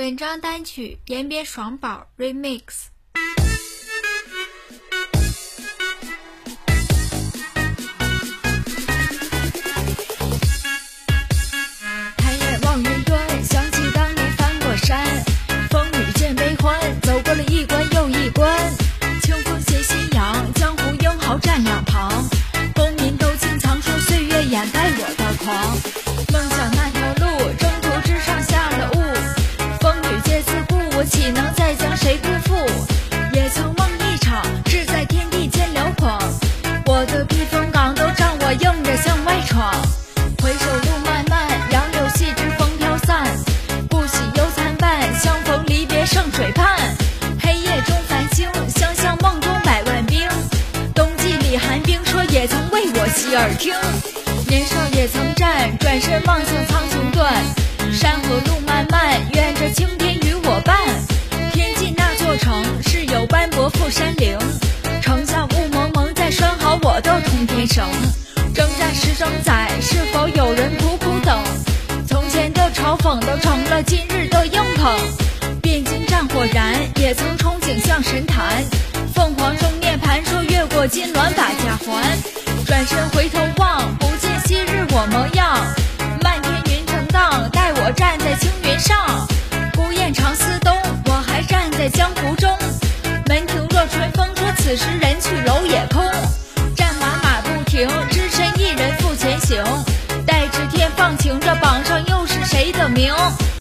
本章单曲延边爽宝 Remix。抬眼望云端，想起当年翻过山，风雨见悲欢，走过了一关又一关。清风携夕阳，江湖英豪站两旁，功名都经藏，说岁月掩盖我的狂。梦想洗耳听。年少也曾战，转身望向苍穹断，山河路漫漫，愿这青天与我伴。天际那座城，是有斑驳富山岭，城下雾蒙蒙，在拴好我的通天绳。征战十征载，是否有人苦苦等？从前的嘲讽都成了今日的硬捧。汴京战火燃，也曾憧憬向神坛。凤凰中涅槃，说越过金銮把家还。转身回头望，不见昔日我模样。漫天云层荡，待我站在青云上。孤雁长思东，我还站在江湖中。门庭若春风，说此时人去楼也空。战马马不停，只身一人赴前行。待至天放晴，这榜上又是谁的名？